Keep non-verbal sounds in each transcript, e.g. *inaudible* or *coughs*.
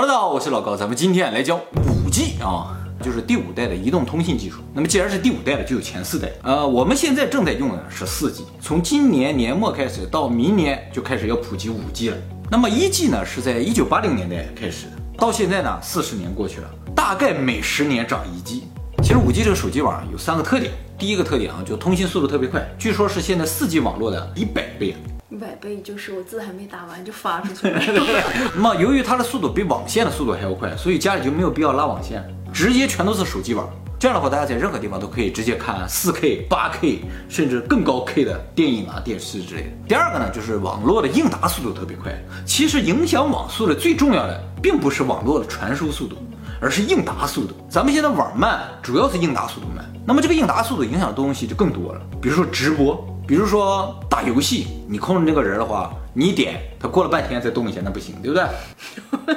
Hello，大家好，我是老高，咱们今天来教五 G 啊，就是第五代的移动通信技术。那么既然是第五代了，就有前四代。呃，我们现在正在用的是四 G，从今年年末开始到明年就开始要普及五 G 了。那么一 G 呢是在一九八零年代开始的，到现在呢四十年过去了，大概每十年涨一 G。其实五 G 这个手机网有三个特点，第一个特点啊，就通信速度特别快，据说是现在四 G 网络的一百倍。一百倍就是我字还没打完就发出去了。*laughs* *laughs* 那么由于它的速度比网线的速度还要快，所以家里就没有必要拉网线，直接全都是手机网。这样的话，大家在任何地方都可以直接看 4K、8K 甚至更高 K 的电影啊、电视之类的。第二个呢，就是网络的应答速度特别快。其实影响网速的最重要的，并不是网络的传输速度，而是应答速度。咱们现在网慢，主要是应答速度慢。那么这个应答速度影响的东西就更多了，比如说直播。比如说打游戏，你控制那个人的话，你点他过了半天再动一下，那不行，对不对？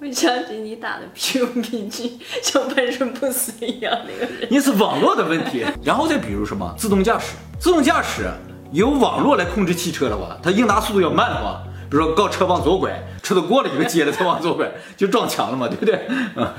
我想起你打的 PUBG 像半身不遂一样那个人。你是网络的问题。然后再比如什么自动驾驶，自动驾驶由网络来控制汽车的话，它应答速度要慢的话，比如说告车往左拐，车都过了一个街了才往左拐，就撞墙了嘛，对不对？啊，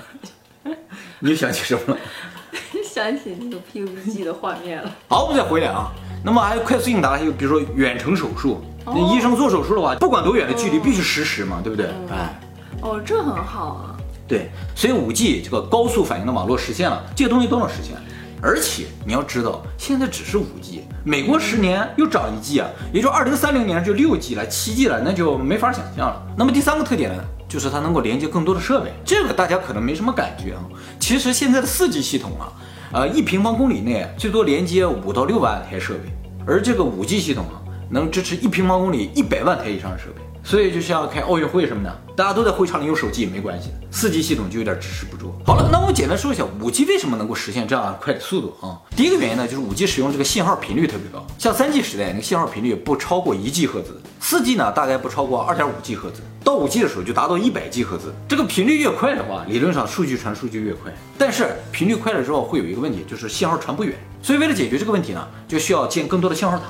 *laughs* 你又想起什么了？*laughs* 想起那个 PUBG 的画面了。好，我们再回来啊。那么还有快速应答，还有比如说远程手术，那医生做手术的话，不管多远的距离，必须实时嘛，对不对？哎，哦，这很好啊。对，所以五 G 这个高速反应的网络实现了，这些东西都能实现。而且你要知道，现在只是五 G，每过十年又涨一 G 啊，也就二零三零年就六 G 了，七 G 了，那就没法想象了。那么第三个特点呢，就是它能够连接更多的设备，这个大家可能没什么感觉啊。其实现在的四 G 系统啊。呃，一平方公里内最多连接五到六万台设备，而这个五 G 系统啊，能支持一平方公里一百万台以上的设备。所以就像开奥运会什么的，大家都在会场里用手机也没关系。四 G 系统就有点支持不住。好了，那我们简单说一下五 G 为什么能够实现这样快的速度啊？第一个原因呢，就是五 G 使用这个信号频率特别高，像三 G 时代那个信号频率不超过一 G 赫兹，四 G 呢大概不超过二点五 G 赫兹，到五 G 的时候就达到一百 G 赫兹。这个频率越快的话，理论上数据传输就越快。但是频率快了之后会有一个问题，就是信号传不远。所以为了解决这个问题呢，就需要建更多的信号塔。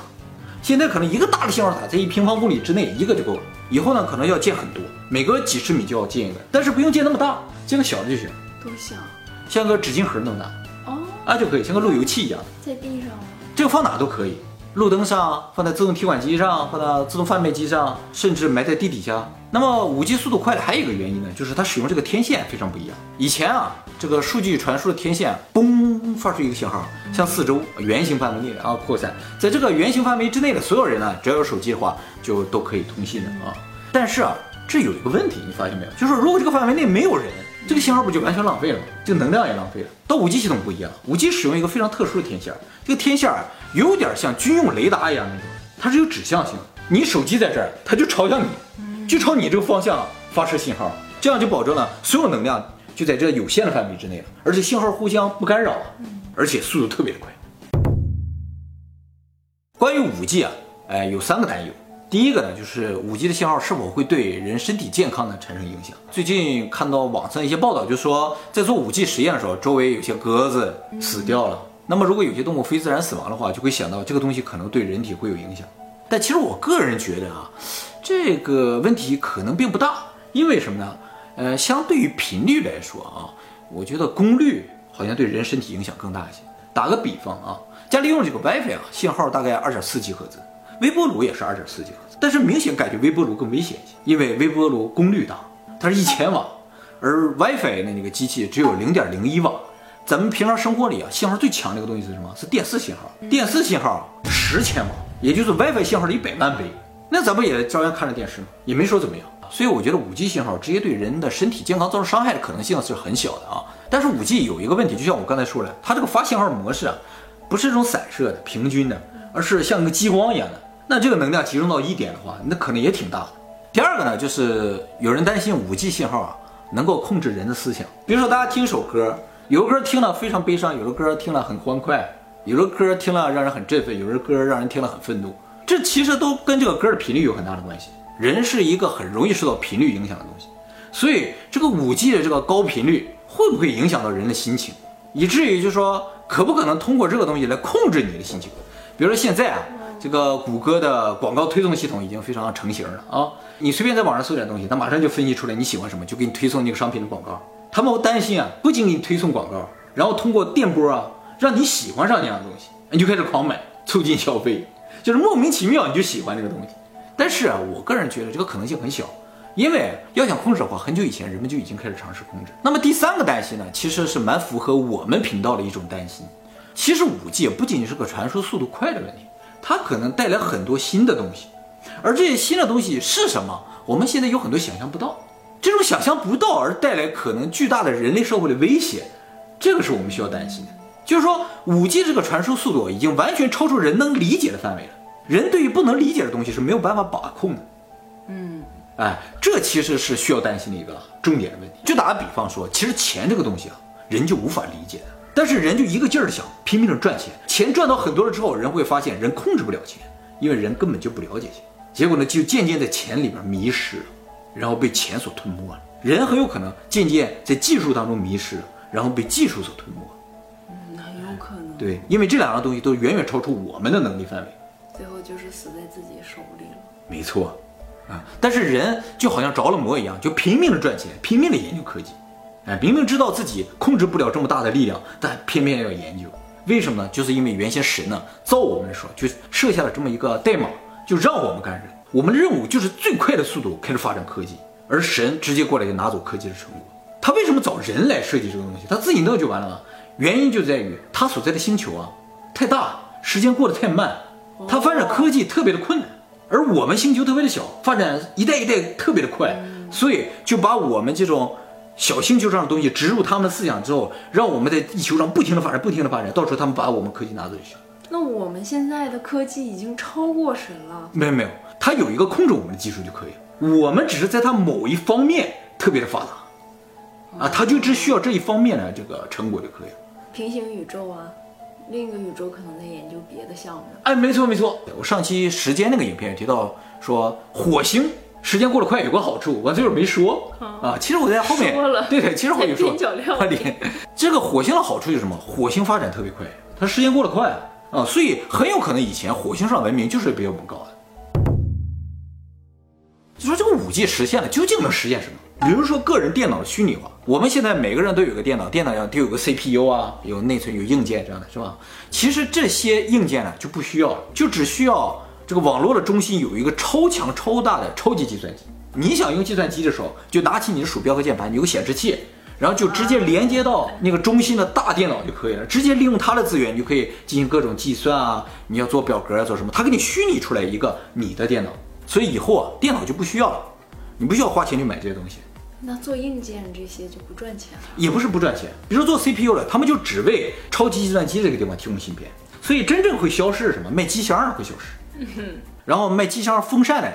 现在可能一个大的信号塔在一平方公里之内一个就够了。以后呢，可能要建很多，每隔几十米就要建一个，但是不用建那么大，建个小的就行。多小？像个纸巾盒那么大。哦。啊就可以，像个路由器一样。在地上吗？这个放哪都可以，路灯上，放在自动提款机上，放在自动贩卖机上，甚至埋在地底下。那么五 G 速度快的还有一个原因呢，就是它使用这个天线非常不一样。以前啊，这个数据传输的天线，嘣发出一个信号，向四周圆形范围内啊扩散，在这个圆形范围之内的所有人呢，只要有手机的话，就都可以通信的啊。但是啊，这有一个问题，你发现没有？就是如果这个范围内没有人，这个信号不就完全浪费了吗？这个能量也浪费了。到五 G 系统不一样，五 G 使用一个非常特殊的天线，这个天线啊，有点像军用雷达一样那种，它是有指向性。你手机在这儿，它就朝向你，就朝你这个方向发射信号，这样就保证了所有能量就在这有限的范围之内了，而且信号互相不干扰，而且速度特别的快。关于五 G 啊，哎，有三个担忧。第一个呢，就是五 G 的信号是否会对人身体健康呢产生影响？最近看到网上一些报道，就说在做五 G 实验的时候，周围有些鸽子死掉了。那么如果有些动物非自然死亡的话，就会想到这个东西可能对人体会有影响。但其实我个人觉得啊，这个问题可能并不大，因为什么呢？呃，相对于频率来说啊，我觉得功率好像对人身体影响更大一些。打个比方啊，家里用这个 WiFi 啊，信号大概二点四 G 赫兹。微波炉也是二点四 G 赫兹，但是明显感觉微波炉更危险一些，因为微波炉功率大，它是一千瓦，*laughs* 而 WiFi 的那个机器只有零点零一瓦。咱们平常生活里啊，信号最强的一个东西是什么？是电视信号。电视信号十千瓦，也就是 WiFi 信号的一百万倍。那咱们也照样看着电视吗？也没说怎么样。所以我觉得五 G 信号直接对人的身体健康造成伤害的可能性是很小的啊。但是五 G 有一个问题，就像我刚才说的，它这个发信号模式啊，不是这种散射的、平均的，而是像个激光一样的。那这个能量集中到一点的话，那可能也挺大的。第二个呢，就是有人担心五 G 信号啊能够控制人的思想。比如说，大家听首歌，有的歌听了非常悲伤，有的歌听了很欢快，有的歌听了让人很振奋，有的歌让人听了很愤怒。这其实都跟这个歌的频率有很大的关系。人是一个很容易受到频率影响的东西，所以这个五 G 的这个高频率会不会影响到人的心情，以至于就说可不可能通过这个东西来控制你的心情？比如说现在啊。这个谷歌的广告推送系统已经非常成型了啊！你随便在网上搜点东西，它马上就分析出来你喜欢什么，就给你推送那个商品的广告。他们会担心啊，不仅给你推送广告，然后通过电波啊，让你喜欢上那样的东西，你就开始狂买，促进消费，就是莫名其妙你就喜欢这个东西。但是啊，我个人觉得这个可能性很小，因为要想控制的话，很久以前人们就已经开始尝试控制。那么第三个担心呢，其实是蛮符合我们频道的一种担心。其实五 G 不仅仅是个传输速度快的问题，它可能带来很多新的东西，而这些新的东西是什么，我们现在有很多想象不到。这种想象不到而带来可能巨大的人类社会的威胁，这个是我们需要担心的。就是说，五 G 这个传输速度已经完全超出人能理解的范围了。人对于不能理解的东西是没有办法把控的。嗯，哎，这其实是需要担心的一个重点的问题。就打个比方说，其实钱这个东西啊，人就无法理解的。但是人就一个劲儿的想拼命的赚钱，钱赚到很多了之后，人会发现人控制不了钱，因为人根本就不了解钱。结果呢，就渐渐在钱里边迷失了，然后被钱所吞没了。人很有可能渐渐在技术当中迷失了，然后被技术所吞没。嗯，很有可能。对，因为这两样东西都远远超出我们的能力范围。最后就是死在自己手里了。没错，啊，但是人就好像着了魔一样，就拼命的赚钱，拼命的研究科技。哎，明明知道自己控制不了这么大的力量，但偏偏要研究，为什么呢？就是因为原先神呢造我们的时候就设下了这么一个代码，就让我们干人，我们的任务就是最快的速度开始发展科技，而神直接过来就拿走科技的成果。他为什么找人来设计这个东西？他自己弄就完了吗？原因就在于他所在的星球啊太大，时间过得太慢，他发展科技特别的困难，而我们星球特别的小，发展一代一代特别的快，所以就把我们这种。小星球上的东西植入他们的思想之后，让我们在地球上不停的发展，不停的发展，到时候他们把我们科技拿走就行。那我们现在的科技已经超过神了？没有没有，他有一个控制我们的技术就可以，我们只是在他某一方面特别的发达，啊，他就只需要这一方面的这个成果就可以了。平行宇宙啊，另一个宇宙可能在研究别的项目。哎，没错没错，我上期时间那个影片也提到说火星。时间过得快有个好处，我就是没说啊。其实我在后面，*laughs* 对对，其实我就说，快点。*laughs* 这个火星的好处就是什么？火星发展特别快，它时间过得快啊，所以很有可能以前火星上文明就是比我们高的。就说这个五 G 实现了，究竟能实现什么？比如说个人电脑的虚拟化，我们现在每个人都有个电脑，电脑上都有个 CPU 啊，有内存、有硬件这样的是吧？其实这些硬件呢就不需要，就只需要。这个网络的中心有一个超强、超大的超级计算机。你想用计算机的时候，就拿起你的鼠标和键盘，有个显示器，然后就直接连接到那个中心的大电脑就可以了。直接利用它的资源，你就可以进行各种计算啊。你要做表格啊，做什么？它给你虚拟出来一个你的电脑。所以以后啊，电脑就不需要了，你不需要花钱去买这些东西。那做硬件这些就不赚钱了？也不是不赚钱，比如说做 CPU 了，他们就只为超级计算机这个地方提供芯片。所以真正会消失是什么？卖机箱会消失。*laughs* 然后卖机箱风扇的，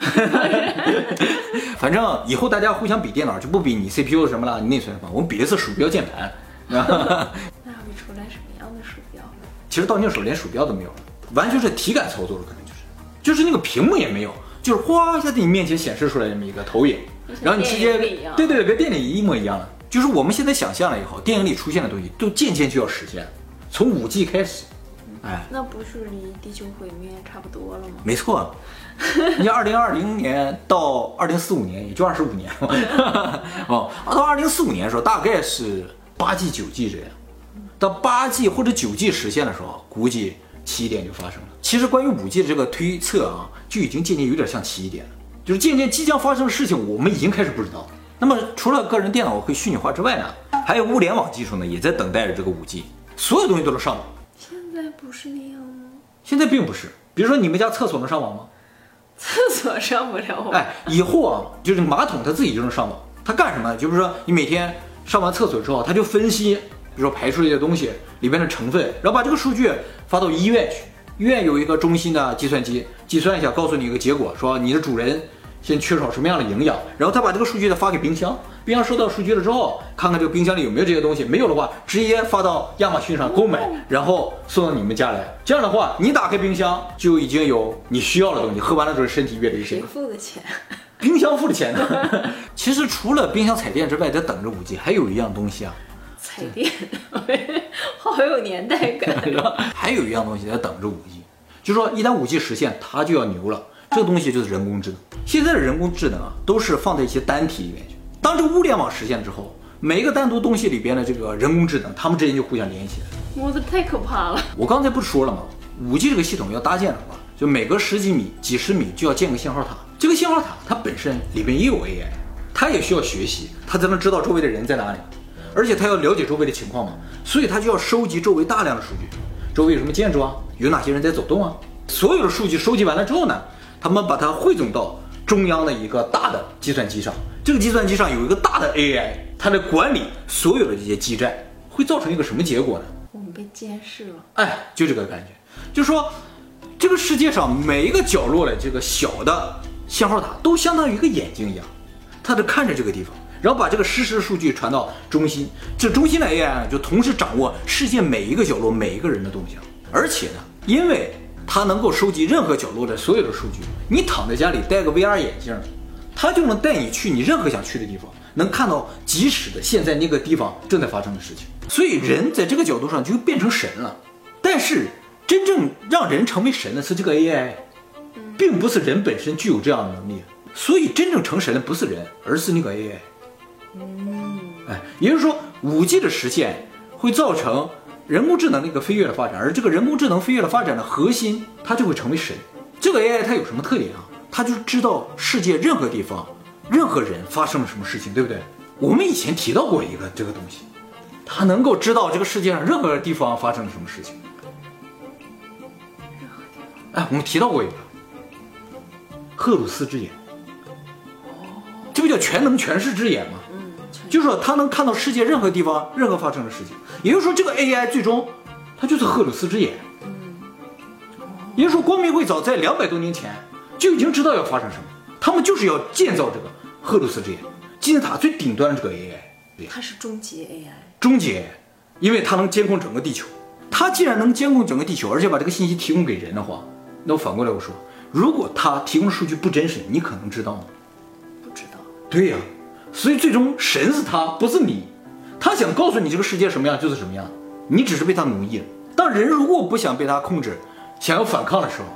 *laughs* 反正以后大家互相比电脑就不比你 CPU 什么了，你内存什么，我们比的是鼠标键盘。*laughs* 那会出来什么样的鼠标？其实到那时候连鼠标都没有了，完全是体感操作了，可能就是，就是那个屏幕也没有，就是哗一下在你面前显示出来这么一个投影，然后你直接对对对，跟电影一模一样了。就是我们现在想象了以后，电影里出现的东西都渐渐就要实现，从五 G 开始。哎，那不是离地球毁灭差不多了吗？没错，你二零二零年到二零四五年也就二十五年嘛。哦，到二零四五年的时候，大概是八 G、九 G 这样。到八 G 或者九 G 实现的时候，估计奇点就发生了。其实关于五 G 的这个推测啊，就已经渐渐有点像奇点了，就是渐渐即将发生的事情，我们已经开始不知道。那么除了个人电脑会虚拟化之外呢，还有物联网技术呢，也在等待着这个五 G，所有东西都能上网。不是那样吗？现在并不是。比如说，你们家厕所能上网吗？厕所上不了网。哎，以后啊，就是马桶它自己就能上网。它干什么？就是说，你每天上完厕所之后，它就分析，比如说排出来的东西里边的成分，然后把这个数据发到医院去。医院有一个中心的计算机，计算一下，告诉你一个结果，说你的主人。先缺少什么样的营养，然后他把这个数据再发给冰箱，冰箱收到数据了之后，看看这个冰箱里有没有这些东西，没有的话，直接发到亚马逊上购买，然后送到你们家来。这样的话，你打开冰箱就已经有你需要的东西，喝完了之后身体越来越谁付的钱？*laughs* 冰箱付的钱呢？其实除了冰箱彩电之外，在等着五 G，还有一样东西啊，彩电，*laughs* 好有年代感，是吧？还有一样东西在等着五 G，就说一旦五 G 实现，它就要牛了。这个东西就是人工智能。现在的人工智能啊，都是放在一些单体里面去。当这个物联网实现之后，每一个单独东西里边的这个人工智能，它们之间就互相联系起来。我这太可怕了。我刚才不是说了吗？五 G 这个系统要搭建的话，就每隔十几米、几十米就要建个信号塔。这个信号塔它本身里面也有 AI，它也需要学习，它才能知道周围的人在哪里，而且它要了解周围的情况嘛，所以它就要收集周围大量的数据，周围有什么建筑啊，有哪些人在走动啊，所有的数据收集完了之后呢，他们把它汇总到中央的一个大的计算机上，这个计算机上有一个大的 AI，它来管理所有的这些基站，会造成一个什么结果呢？我们被监视了。哎，就这个感觉，就说这个世界上每一个角落的这个小的信号塔都相当于一个眼睛一样，它在看着这个地方，然后把这个实时的数据传到中心，这中心的 AI 呢就同时掌握世界每一个角落每一个人的动向，而且呢，因为它能够收集任何角落的所有的数据，你躺在家里戴个 VR 眼镜，它就能带你去你任何想去的地方，能看到即时的现在那个地方正在发生的事情。所以人在这个角度上就变成神了。但是真正让人成为神的是这个 AI，并不是人本身具有这样的能力。所以真正成神的不是人，而是那个 AI。哎，也就是说，五 G 的实现会造成人工智能的一个飞跃的发展，而这个人工智能飞跃的发展的核心，它就会成为神。这个 AI 它有什么特点啊？它就是知道世界任何地方、任何人发生了什么事情，对不对？我们以前提到过一个这个东西，它能够知道这个世界上任何地方发生了什么事情。哎，我们提到过一个赫鲁斯之眼，这不叫全能全视之眼吗？就是说他能看到世界任何地方任何发生的事情，也就是说这个 AI 最终它就是赫鲁斯之眼。也就是说光明会早在两百多年前就已经知道要发生什么，他们就是要建造这个赫鲁斯之眼，金字塔最顶端的这个 AI，它是终极 AI。终结，因为它能监控整个地球。它既然能监控整个地球，而且把这个信息提供给人的话，那我反过来我说，如果它提供的数据不真实，你可能知道吗？不知道。对呀、所以最终神是他，不是你。他想告诉你这个世界什么样就是什么样，你只是被他奴役了。当人如果不想被他控制，想要反抗的时候，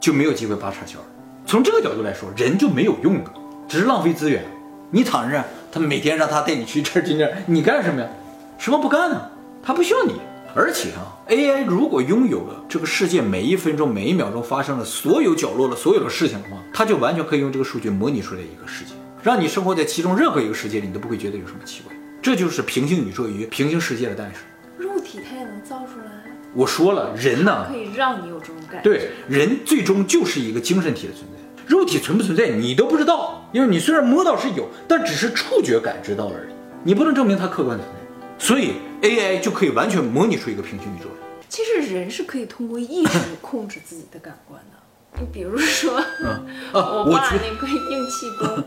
就没有机会拔插销。从这个角度来说，人就没有用了，只是浪费资源。你躺着，他每天让他带你去这儿去那儿，你干什么呀？什么不干呢？他不需要你。而且啊，AI 如果拥有了这个世界每一分钟、每一秒钟发生的所有角落的所有的事情的话，它就完全可以用这个数据模拟出来一个世界，让你生活在其中任何一个世界里，你都不会觉得有什么奇怪。这就是平行宇宙与平行世界的诞生。肉体它也能造出来，我说了，人呢可，以让你有这种感觉。对，人最终就是一个精神体的存在。肉体存不存在你都不知道，因为你虽然摸到是有，但只是触觉感知到而已，你不能证明它客观存在。所以 AI 就可以完全模拟出一个平行宇宙来。其实人是可以通过意识控制自己的感官的。你比如说，*laughs* 嗯啊，*laughs* 我爸那个硬气功，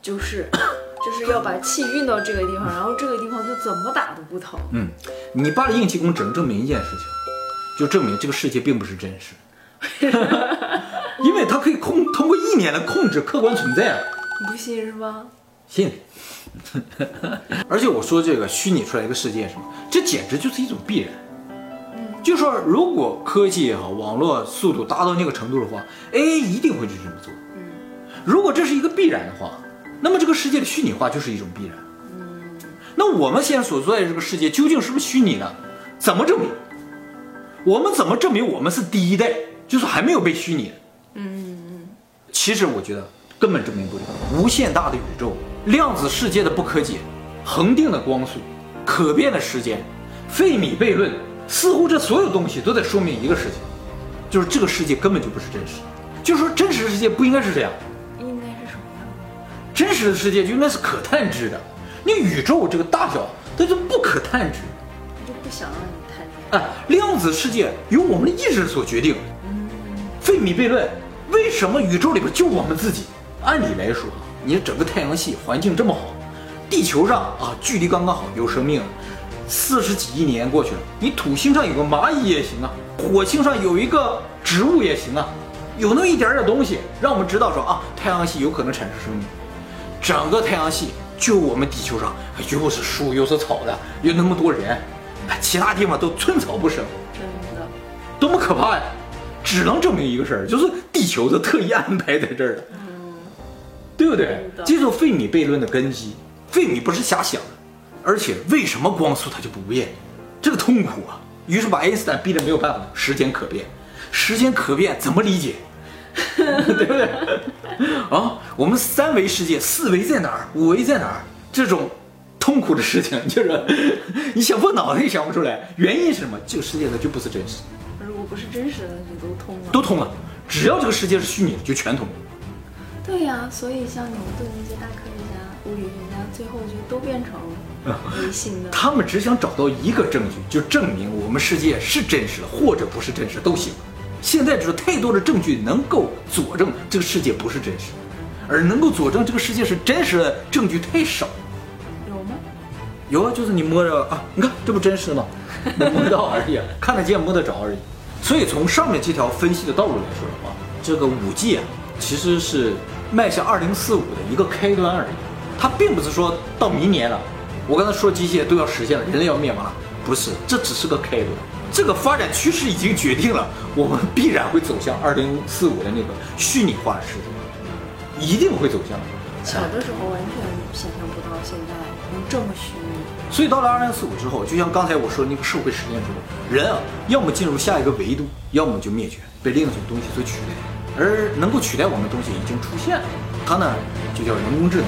就是 *coughs* 就是要把气运到这个地方，然后这个地方就怎么打都不疼。嗯，你爸的硬气功只能证明一件事情，就证明这个世界并不是真实，*laughs* 因为它可以控通过意念来控制客观存在啊。你不信是吧？信。*laughs* 而且我说这个虚拟出来一个世界什么，这简直就是一种必然。就说如果科技也好，网络速度达到那个程度的话，AI 一定会去这么做。如果这是一个必然的话，那么这个世界的虚拟化就是一种必然。那我们现在所在的这个世界究竟是不是虚拟的？怎么证明？我们怎么证明我们是第一代？就是还没有被虚拟嗯。其实我觉得根本证明不了。无限大的宇宙，量子世界的不可解，恒定的光速，可变的时间，费米悖论，似乎这所有东西都在说明一个事情，就是这个世界根本就不是真实。就是说，真实的世界不应该是这样，真实的世界就应该是可探知的。你宇宙这个大小，它就不可探知。我就不想让你探知。哎，量子世界由我们的意识所决定。费米悖论，为什么宇宙里边就我们自己？按理来说，你整个太阳系环境这么好，地球上啊距离刚刚好有生命，四十几亿年过去了，你土星上有个蚂蚁也行啊，火星上有一个植物也行啊，有那么一点点东西，让我们知道说啊，太阳系有可能产生生命。整个太阳系就我们地球上又是树又是草的，有那么多人，哎其他地方都寸草不生。真的，多么可怕呀！只能证明一个事儿，就是地球是特意安排在这儿的，对不对这就是费米悖论的根基。费米不是瞎想的，而且为什么光速它就不变？这个痛苦啊！于是把爱因斯坦逼得没有办法，时间可变，时间可变怎么理解？*laughs* 对不对？*laughs* 啊，我们三维世界，四维在哪儿？五维在哪儿？这种痛苦的事情，就是 *laughs* 你想破脑袋也想不出来。原因是什么？这个世界它就不是真实。如果不是真实的，就都通了。都通了。只要这个世界是虚拟的，就全通了。对呀、所以像牛顿那些大科学家、物理学家，最后就都变成 *laughs* 唯心的。他们只想找到一个证据，就证明我们世界是真实的，或者不是真实都行。现在就是太多的证据能够佐证这个世界不是真实，而能够佐证这个世界是真实的证据太少。有吗？有啊，就是你摸着啊，你看这不真实的吗？能 *laughs* 摸到而已啊，看得见摸得着而已。所以从上面这条分析的道路来说的话，这个五 G 啊，其实是迈向二零四五的一个开端而已。它并不是说到明年了，我刚才说机械都要实现了，人类要灭亡了，不是，这只是个开端。这个发展趋势已经决定了，我们必然会走向二零四五的那个虚拟化的世界，一定会走向。小的时候完全想象不到现在能这么虚拟。所以到了二零四五之后，就像刚才我说的那个社会实验之后，人啊，要么进入下一个维度，要么就灭绝，被另一种东西所取代。而能够取代我们的东西已经出现了，它呢就叫人工智能。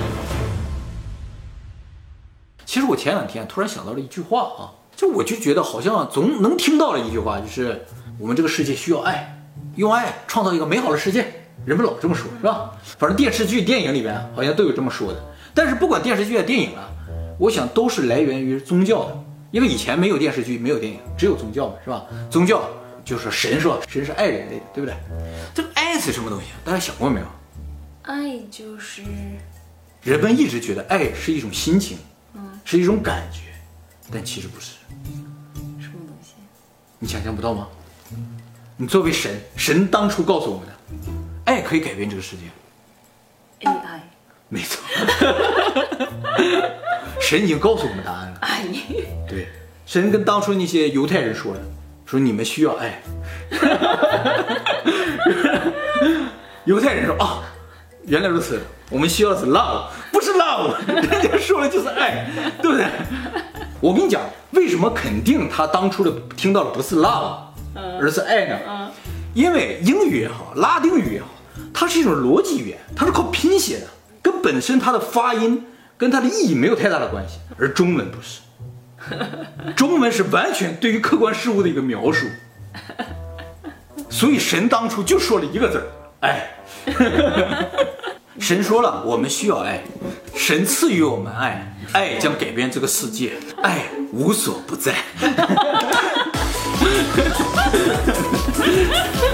其实我前两天突然想到了一句话啊，就我就觉得好像总能听到了一句话，就是我们这个世界需要爱，用爱创造一个美好的世界。人们老这么说，是吧？反正电视剧、电影里边好像都有这么说的。但是不管电视剧啊、电影啊，我想都是来源于宗教的，因为以前没有电视剧，没有电影，只有宗教嘛，是吧？宗教就是神说神是爱人类的，对不对？这个爱是什么东西？大家想过没有？爱就是人们一直觉得爱是一种心情，是一种感觉，但其实不是。什么东西？你想象不到吗？你作为神，神当初告诉我们的，爱可以改变这个世界，AI 没错。*laughs* 神已经告诉我们答案了。爱，对，神跟当初那些犹太人说了，说你们需要爱。*laughs* 犹太人说啊，原来如此，我们需要的是 love，不是 love，人家说的就是爱，对不对？我跟你讲，为什么肯定他当初的听到的不是 love，而是爱呢？因为英语也好，拉丁语也好，它是一种逻辑语言，它是靠拼写的，跟本身它的发音跟它的意义没有太大的关系，而中文不是。*laughs* 中文是完全对于客观事物的一个描述，*laughs* 所以神当初就说了一个字儿爱。神说了我们需要爱。神赐予我们爱爱将改变这个世界。爱无所不在。*laughs*